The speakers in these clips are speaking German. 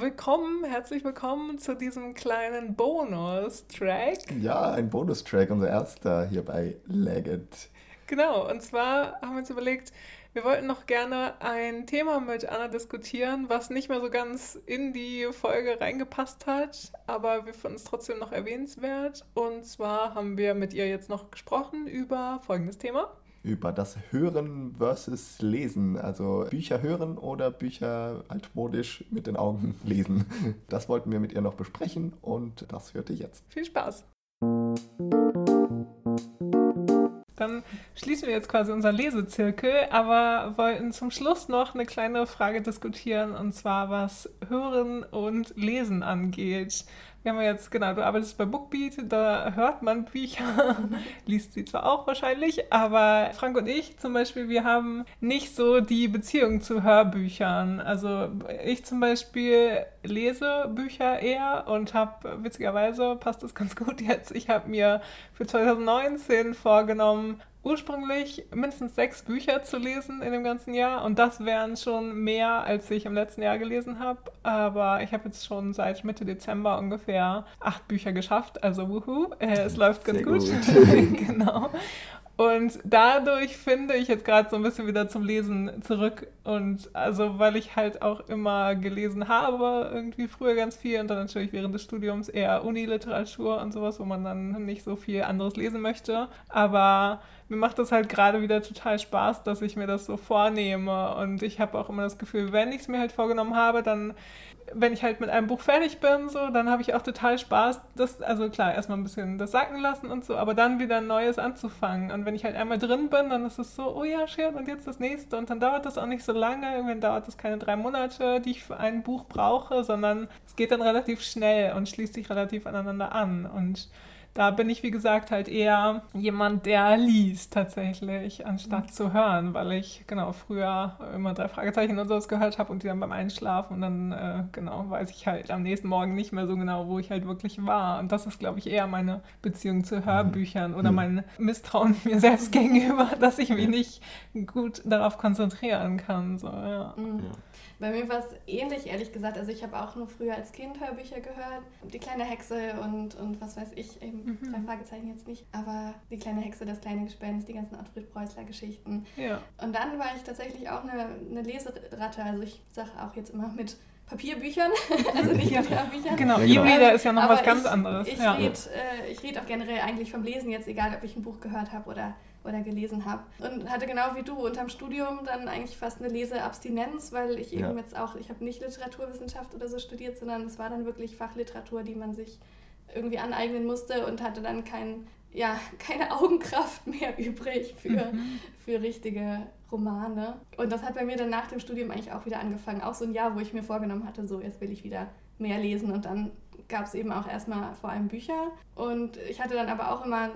willkommen, herzlich willkommen zu diesem kleinen Bonus-Track. Ja, ein Bonus-Track, unser erster hier bei Legged. Genau, und zwar haben wir uns überlegt, wir wollten noch gerne ein Thema mit Anna diskutieren, was nicht mehr so ganz in die Folge reingepasst hat, aber wir fanden es trotzdem noch erwähnenswert. Und zwar haben wir mit ihr jetzt noch gesprochen über folgendes Thema. Über das Hören versus Lesen, also Bücher hören oder Bücher altmodisch mit den Augen lesen. Das wollten wir mit ihr noch besprechen und das hört ihr jetzt. Viel Spaß! Dann schließen wir jetzt quasi unseren Lesezirkel, aber wollten zum Schluss noch eine kleine Frage diskutieren, und zwar was Hören und Lesen angeht. Wir haben jetzt, genau, du arbeitest bei Bookbeat, da hört man Bücher, liest sie zwar auch wahrscheinlich, aber Frank und ich zum Beispiel, wir haben nicht so die Beziehung zu Hörbüchern. Also ich zum Beispiel lese Bücher eher und habe, witzigerweise passt das ganz gut jetzt, ich habe mir für 2019 vorgenommen, ursprünglich mindestens sechs Bücher zu lesen in dem ganzen Jahr und das wären schon mehr, als ich im letzten Jahr gelesen habe. Aber ich habe jetzt schon seit Mitte Dezember ungefähr acht Bücher geschafft, also wuhu, äh, es läuft ganz gut. gut. genau. Und dadurch finde ich jetzt gerade so ein bisschen wieder zum Lesen zurück. Und also, weil ich halt auch immer gelesen habe, irgendwie früher ganz viel und dann natürlich während des Studiums eher Uniliteratur und sowas, wo man dann nicht so viel anderes lesen möchte. Aber mir macht das halt gerade wieder total Spaß, dass ich mir das so vornehme. Und ich habe auch immer das Gefühl, wenn ich es mir halt vorgenommen habe, dann wenn ich halt mit einem Buch fertig bin, so, dann habe ich auch total Spaß, das, also klar, erstmal ein bisschen das sacken lassen und so, aber dann wieder ein neues anzufangen. Und wenn ich halt einmal drin bin, dann ist es so, oh ja, shit, und jetzt das nächste. Und dann dauert das auch nicht so lange. Irgendwann dauert das keine drei Monate, die ich für ein Buch brauche, sondern es geht dann relativ schnell und schließt sich relativ aneinander an. Und da bin ich, wie gesagt, halt eher jemand, der liest tatsächlich, anstatt mhm. zu hören, weil ich genau früher immer drei Fragezeichen und sowas gehört habe und die dann beim Einschlafen und dann äh, genau weiß ich halt am nächsten Morgen nicht mehr so genau, wo ich halt wirklich war. Und das ist, glaube ich, eher meine Beziehung zu Hörbüchern oder mhm. mein Misstrauen mir selbst gegenüber, dass ich mich nicht gut darauf konzentrieren kann. So, ja. Mhm. ja. Bei mir war es ähnlich, ehrlich gesagt. Also ich habe auch nur früher als Kind Hörbücher gehört. Die kleine Hexe und, und was weiß ich, eben mhm. drei Fragezeichen jetzt nicht. Aber die kleine Hexe, das kleine Gespenst, die ganzen Ottfried Preußler Geschichten. Ja. Und dann war ich tatsächlich auch eine, eine Leseratte. Also ich sage auch jetzt immer mit Papierbüchern, also nicht mit Hörbüchern. Genau, ja, genau. E-Reader ist ja noch Aber was ganz ich, anderes. Ich ja. rede äh, red auch generell eigentlich vom Lesen jetzt, egal ob ich ein Buch gehört habe oder oder gelesen habe. Und hatte genau wie du unterm Studium dann eigentlich fast eine Leseabstinenz, weil ich eben ja. jetzt auch, ich habe nicht Literaturwissenschaft oder so studiert, sondern es war dann wirklich Fachliteratur, die man sich irgendwie aneignen musste und hatte dann kein, ja, keine Augenkraft mehr übrig für, mhm. für richtige Romane. Und das hat bei mir dann nach dem Studium eigentlich auch wieder angefangen. Auch so ein Jahr, wo ich mir vorgenommen hatte, so jetzt will ich wieder mehr lesen und dann gab es eben auch erstmal vor allem Bücher. Und ich hatte dann aber auch immer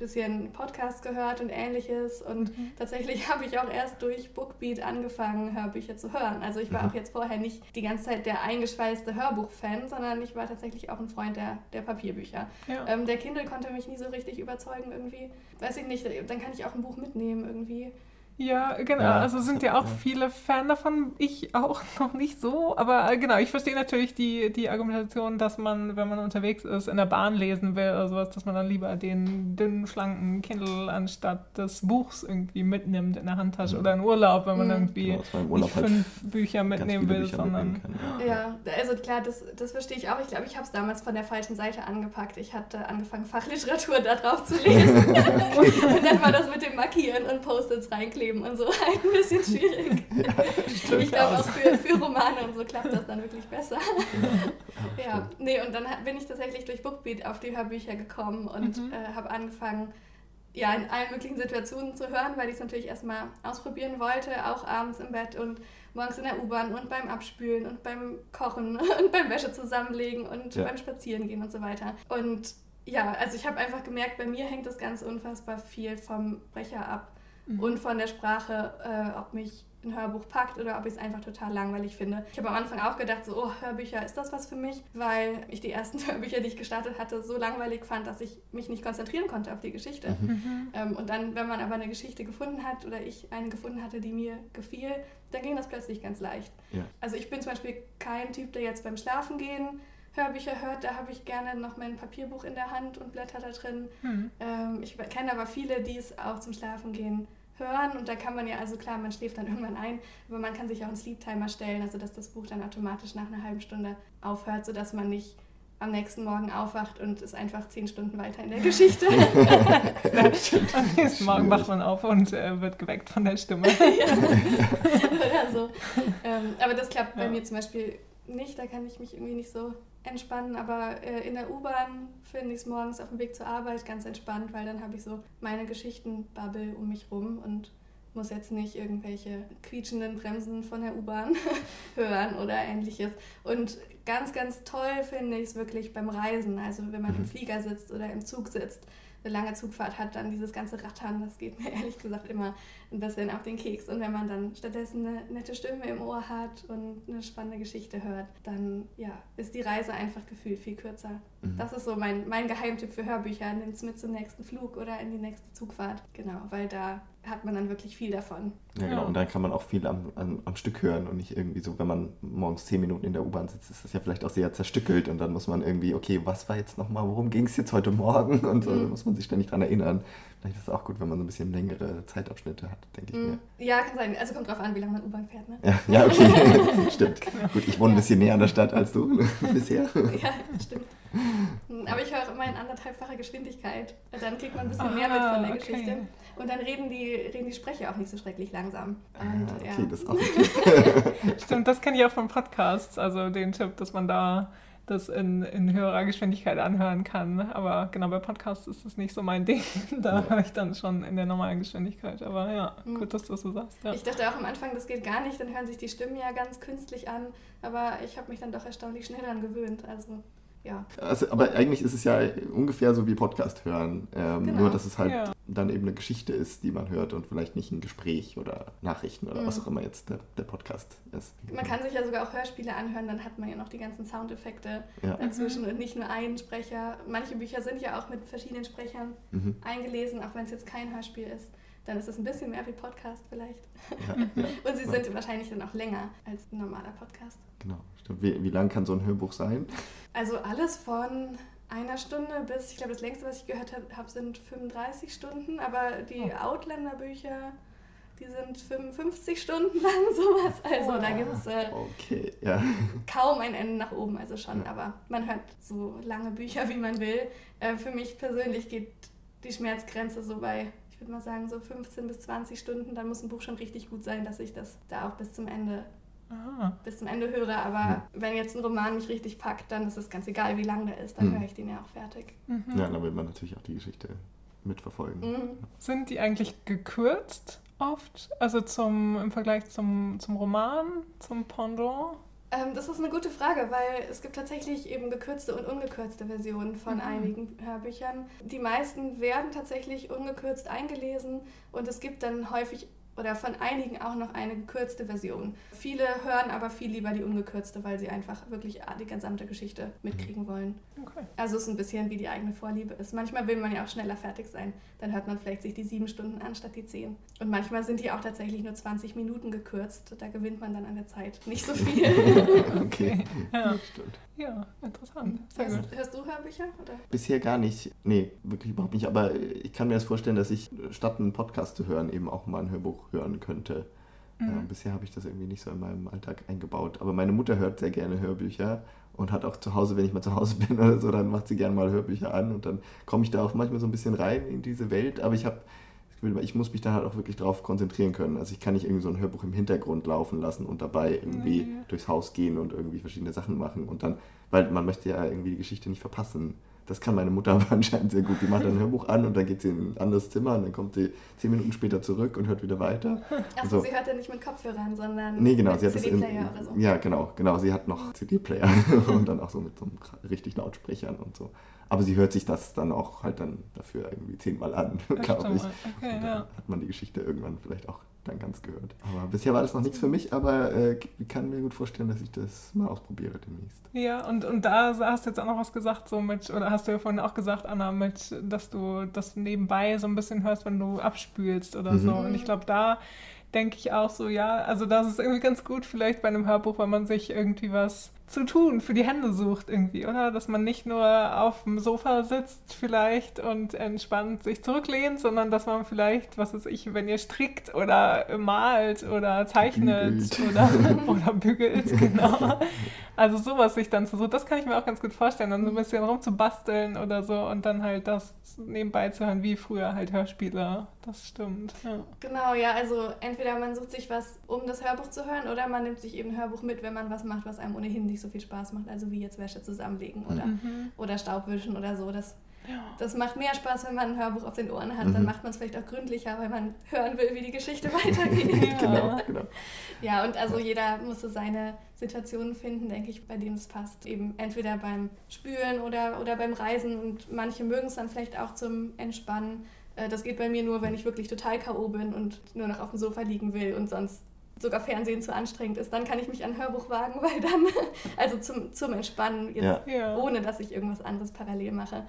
bisschen Podcasts gehört und ähnliches. Und mhm. tatsächlich habe ich auch erst durch Bookbeat angefangen, Hörbücher zu hören. Also ich war mhm. auch jetzt vorher nicht die ganze Zeit der eingeschweißte Hörbuch-Fan, sondern ich war tatsächlich auch ein Freund der, der Papierbücher. Ja. Ähm, der Kindle konnte mich nie so richtig überzeugen irgendwie. Weiß ich nicht, dann kann ich auch ein Buch mitnehmen irgendwie. Ja, genau. Ja, also sind ja auch ja. viele Fan davon. Ich auch noch nicht so. Aber äh, genau, ich verstehe natürlich die, die Argumentation, dass man, wenn man unterwegs ist, in der Bahn lesen will oder sowas, dass man dann lieber den dünnen, schlanken Kindle anstatt des Buchs irgendwie mitnimmt in der Handtasche mhm. oder in Urlaub, wenn man mhm. irgendwie genau, nicht halt fünf Bücher mitnehmen will, Bücher sondern. Kann, ja. ja. also klar, das, das verstehe ich auch. Ich glaube, ich habe es damals von der falschen Seite angepackt. Ich hatte angefangen, Fachliteratur da drauf zu lesen. und dann war das mit dem Markieren und Post-its reinkleben Leben und so halt ein bisschen schwierig. ja, ich glaube auch für, für Romane und so klappt das dann wirklich besser. ja, ja. nee, und dann bin ich tatsächlich durch Bookbeat auf die Hörbücher gekommen und mhm. äh, habe angefangen, ja, in allen möglichen Situationen zu hören, weil ich es natürlich erstmal ausprobieren wollte, auch abends im Bett und morgens in der U-Bahn und beim Abspülen und beim Kochen und beim Wäsche zusammenlegen und ja. beim Spazierengehen und so weiter. Und ja, also ich habe einfach gemerkt, bei mir hängt das Ganze unfassbar viel vom Brecher ab. Mhm. und von der Sprache, äh, ob mich ein Hörbuch packt oder ob ich es einfach total langweilig finde. Ich habe am Anfang auch gedacht, so, oh, Hörbücher, ist das was für mich? Weil ich die ersten Hörbücher, die ich gestartet hatte, so langweilig fand, dass ich mich nicht konzentrieren konnte auf die Geschichte. Mhm. mhm. Ähm, und dann, wenn man aber eine Geschichte gefunden hat oder ich eine gefunden hatte, die mir gefiel, dann ging das plötzlich ganz leicht. Ja. Also ich bin zum Beispiel kein Typ, der jetzt beim Schlafen gehen Hörbücher hört, da habe ich gerne noch mein Papierbuch in der Hand und blätter da drin. Mhm. Ähm, ich kenne aber viele, die es auch zum Schlafen gehen hören und da kann man ja, also klar, man schläft dann irgendwann ein, aber man kann sich auch einen Sleep Timer stellen, also dass das Buch dann automatisch nach einer halben Stunde aufhört, sodass man nicht am nächsten Morgen aufwacht und ist einfach zehn Stunden weiter in der Geschichte. am nächsten Morgen wacht man auf und äh, wird geweckt von der Stimme. ja. Oder so. Ähm, aber das klappt ja. bei mir zum Beispiel nicht, da kann ich mich irgendwie nicht so entspannen, aber äh, in der U-Bahn finde ich es morgens auf dem Weg zur Arbeit ganz entspannt, weil dann habe ich so meine Geschichtenbubble um mich rum und muss jetzt nicht irgendwelche quietschenden Bremsen von der U-Bahn hören oder ähnliches. Und ganz, ganz toll finde ich es wirklich beim Reisen, also wenn man im mhm. Flieger sitzt oder im Zug sitzt eine lange Zugfahrt hat, dann dieses ganze Rattern, das geht mir ehrlich gesagt immer ein bisschen auf den Keks. Und wenn man dann stattdessen eine nette Stimme im Ohr hat und eine spannende Geschichte hört, dann ja, ist die Reise einfach gefühlt viel kürzer. Mhm. Das ist so mein, mein Geheimtipp für Hörbücher. Nimm es mit zum nächsten Flug oder in die nächste Zugfahrt. Genau, weil da hat man dann wirklich viel davon. Ja, genau. Und dann kann man auch viel am, am, am, Stück hören und nicht irgendwie so, wenn man morgens zehn Minuten in der U-Bahn sitzt, ist das ja vielleicht auch sehr zerstückelt und dann muss man irgendwie, okay, was war jetzt nochmal, worum ging es jetzt heute Morgen? Und so, mhm. muss man sich ständig daran erinnern. Vielleicht ist es auch gut, wenn man so ein bisschen längere Zeitabschnitte hat, denke ich mm. mir. Ja, kann sein. Also kommt drauf an, wie lange man U-Bahn fährt, ne? Ja, ja okay. stimmt. Genau. Gut, ich wohne ja. ein bisschen näher an der Stadt als du bisher. ja, stimmt. Aber ich höre immer in anderthalbfacher Geschwindigkeit. Dann kriegt man ein bisschen ah, mehr mit von der okay. Geschichte. Und dann reden die, reden die Sprecher auch nicht so schrecklich langsam. Und, ah, okay, ja. das ist auch ein Stimmt, das kenne ich auch von Podcasts. Also den Tipp, dass man da das in, in höherer Geschwindigkeit anhören kann. Aber genau bei Podcasts ist das nicht so mein Ding. Da ja. höre ich dann schon in der normalen Geschwindigkeit. Aber ja, mhm. gut, dass du das so sagst. Ja. Ich dachte auch am Anfang, das geht gar nicht. Dann hören sich die Stimmen ja ganz künstlich an. Aber ich habe mich dann doch erstaunlich schnell daran gewöhnt. Also ja. Also, aber eigentlich ist es ja ungefähr so wie Podcast hören. Ähm, genau. Nur, dass es halt ja. dann eben eine Geschichte ist, die man hört und vielleicht nicht ein Gespräch oder Nachrichten oder mhm. was auch immer jetzt der, der Podcast ist. Man kann sich ja sogar auch Hörspiele anhören, dann hat man ja noch die ganzen Soundeffekte ja. dazwischen und nicht nur einen Sprecher. Manche Bücher sind ja auch mit verschiedenen Sprechern mhm. eingelesen, auch wenn es jetzt kein Hörspiel ist dann ist es ein bisschen mehr wie Podcast vielleicht. Ja, ja, und sie sind wahrscheinlich dann auch länger als ein normaler Podcast. Genau, stimmt. Wie, wie lang kann so ein Hörbuch sein? Also alles von einer Stunde bis, ich glaube, das längste, was ich gehört habe, hab, sind 35 Stunden, aber die oh. Outlander-Bücher, die sind 55 Stunden lang, sowas. Also oh. da gibt es äh, okay, ja. kaum ein Ende nach oben, also schon, ja. aber man hört so lange Bücher, wie man will. Äh, für mich persönlich geht die Schmerzgrenze so bei ich würde mal sagen, so 15 bis 20 Stunden, dann muss ein Buch schon richtig gut sein, dass ich das da auch bis zum Ende Aha. bis zum Ende höre. Aber ja. wenn jetzt ein Roman mich richtig packt, dann ist es ganz egal, wie lang der ist, dann mhm. höre ich den ja auch fertig. Mhm. Ja, dann will man natürlich auch die Geschichte mitverfolgen. Mhm. Sind die eigentlich gekürzt oft? Also zum, im Vergleich zum, zum Roman, zum Pendant? Ähm, das ist eine gute Frage, weil es gibt tatsächlich eben gekürzte und ungekürzte Versionen von mhm. einigen Hörbüchern. Die meisten werden tatsächlich ungekürzt eingelesen und es gibt dann häufig oder von einigen auch noch eine gekürzte Version. Viele hören aber viel lieber die ungekürzte, weil sie einfach wirklich die gesamte Geschichte mitkriegen wollen. Okay. Also es ist ein bisschen wie die eigene Vorliebe ist. Manchmal will man ja auch schneller fertig sein. Dann hört man vielleicht sich die sieben Stunden an statt die zehn. Und manchmal sind die auch tatsächlich nur 20 Minuten gekürzt. Da gewinnt man dann an der Zeit nicht so viel. okay, ja. stimmt. Ja, interessant. Hörst, hörst du Hörbücher? Oder? Bisher gar nicht. Nee, wirklich überhaupt nicht. Aber ich kann mir das vorstellen, dass ich statt einen Podcast zu hören eben auch mal ein Hörbuch hören könnte. Mhm. Ja, bisher habe ich das irgendwie nicht so in meinem Alltag eingebaut. Aber meine Mutter hört sehr gerne Hörbücher und hat auch zu Hause, wenn ich mal zu Hause bin oder so, dann macht sie gerne mal Hörbücher an und dann komme ich da auch manchmal so ein bisschen rein in diese Welt. Aber ich habe ich muss mich da halt auch wirklich drauf konzentrieren können. Also ich kann nicht irgendwie so ein Hörbuch im Hintergrund laufen lassen und dabei irgendwie mhm. durchs Haus gehen und irgendwie verschiedene Sachen machen und dann, weil man möchte ja irgendwie die Geschichte nicht verpassen. Das kann meine Mutter aber anscheinend sehr gut. Die macht dann ein Hörbuch an und dann geht sie in ein anderes Zimmer und dann kommt sie zehn Minuten später zurück und hört wieder weiter. Achso, so. sie hört ja nicht mit Kopfhörern, sondern nee, genau, mit CD-Player oder so. Ja, genau, genau. Sie hat noch CD-Player und dann auch so mit so einem richtig Lautsprechern und so. Aber sie hört sich das dann auch halt dann dafür irgendwie zehnmal an, glaube ich. Okay, ja. hat man die Geschichte irgendwann vielleicht auch dann ganz gehört. Aber bisher war das noch nichts für mich, aber äh, ich kann mir gut vorstellen, dass ich das mal ausprobiere demnächst. Ja, und, und da hast du jetzt auch noch was gesagt, so mit, oder hast du ja vorhin auch gesagt, Anna, mit, dass du das nebenbei so ein bisschen hörst, wenn du abspülst oder mhm. so. Und ich glaube, da denke ich auch so, ja, also das ist irgendwie ganz gut vielleicht bei einem Hörbuch, wenn man sich irgendwie was zu tun, für die Hände sucht irgendwie, oder? Dass man nicht nur auf dem Sofa sitzt vielleicht und entspannt sich zurücklehnt, sondern dass man vielleicht, was weiß ich, wenn ihr strickt oder malt oder zeichnet bügelt. oder, oder bügelt, genau. Also sowas sich dann zu suchen, das kann ich mir auch ganz gut vorstellen, dann so ein bisschen rumzubasteln oder so und dann halt das nebenbei zu hören, wie früher halt Hörspiele. Das stimmt. Ja. Genau, ja, also entweder man sucht sich was, um das Hörbuch zu hören, oder man nimmt sich eben ein Hörbuch mit, wenn man was macht, was einem ohnehin nicht so viel Spaß macht, also wie jetzt Wäsche zusammenlegen oder, mhm. oder Staubwischen oder so. Das, ja. das macht mehr Spaß, wenn man ein Hörbuch auf den Ohren hat. Mhm. Dann macht man es vielleicht auch gründlicher, weil man hören will, wie die Geschichte weitergeht. ja. Genau, genau. Ja, und also jeder muss so seine Situationen finden, denke ich, bei denen es passt. Eben entweder beim Spülen oder, oder beim Reisen und manche mögen es dann vielleicht auch zum Entspannen. Äh, das geht bei mir nur, wenn ich wirklich total K.O. bin und nur noch auf dem Sofa liegen will und sonst sogar Fernsehen zu anstrengend ist, dann kann ich mich an Hörbuch wagen, weil dann, also zum, zum Entspannen, jetzt, ja. ohne dass ich irgendwas anderes parallel mache.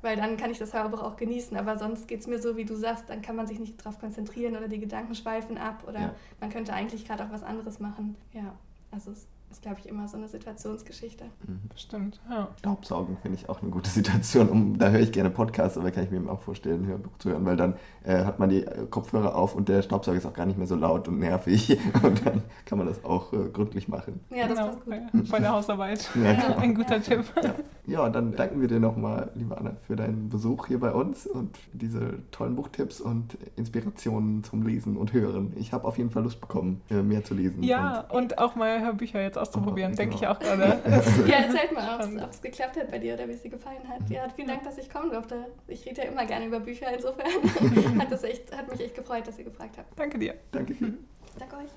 Weil dann kann ich das Hörbuch auch genießen, aber sonst geht es mir so, wie du sagst, dann kann man sich nicht darauf konzentrieren oder die Gedanken schweifen ab oder ja. man könnte eigentlich gerade auch was anderes machen. Ja, also es ist, glaube ich, immer so eine Situationsgeschichte. Mhm. Stimmt, ja. Staubsaugen finde ich auch eine gute Situation. Um, da höre ich gerne Podcasts, aber kann ich mir auch vorstellen, ein Hörbuch zu hören, weil dann äh, hat man die äh, Kopfhörer auf und der Staubsauger ist auch gar nicht mehr so laut und nervig. Und dann kann man das auch äh, gründlich machen. Ja, das genau, passt gut. Bei der Hausarbeit. Ja, genau. Ein guter Tipp. Ja. ja, dann danken wir dir nochmal, liebe Anna, für deinen Besuch hier bei uns und diese tollen Buchtipps und Inspirationen zum Lesen und Hören. Ich habe auf jeden Fall Lust bekommen, äh, mehr zu lesen. Ja, und, und auch mal Hörbücher jetzt auszuprobieren, denke genau. ich auch gerade. ja, erzählt mal, ob es geklappt hat bei dir oder wie es dir gefallen hat. Ja, vielen Dank, dass ich kommen durfte. Ich rede ja immer gerne über Bücher, insofern hat, das echt, hat mich echt gefreut, dass ihr gefragt habt. Danke dir. Danke. Danke euch.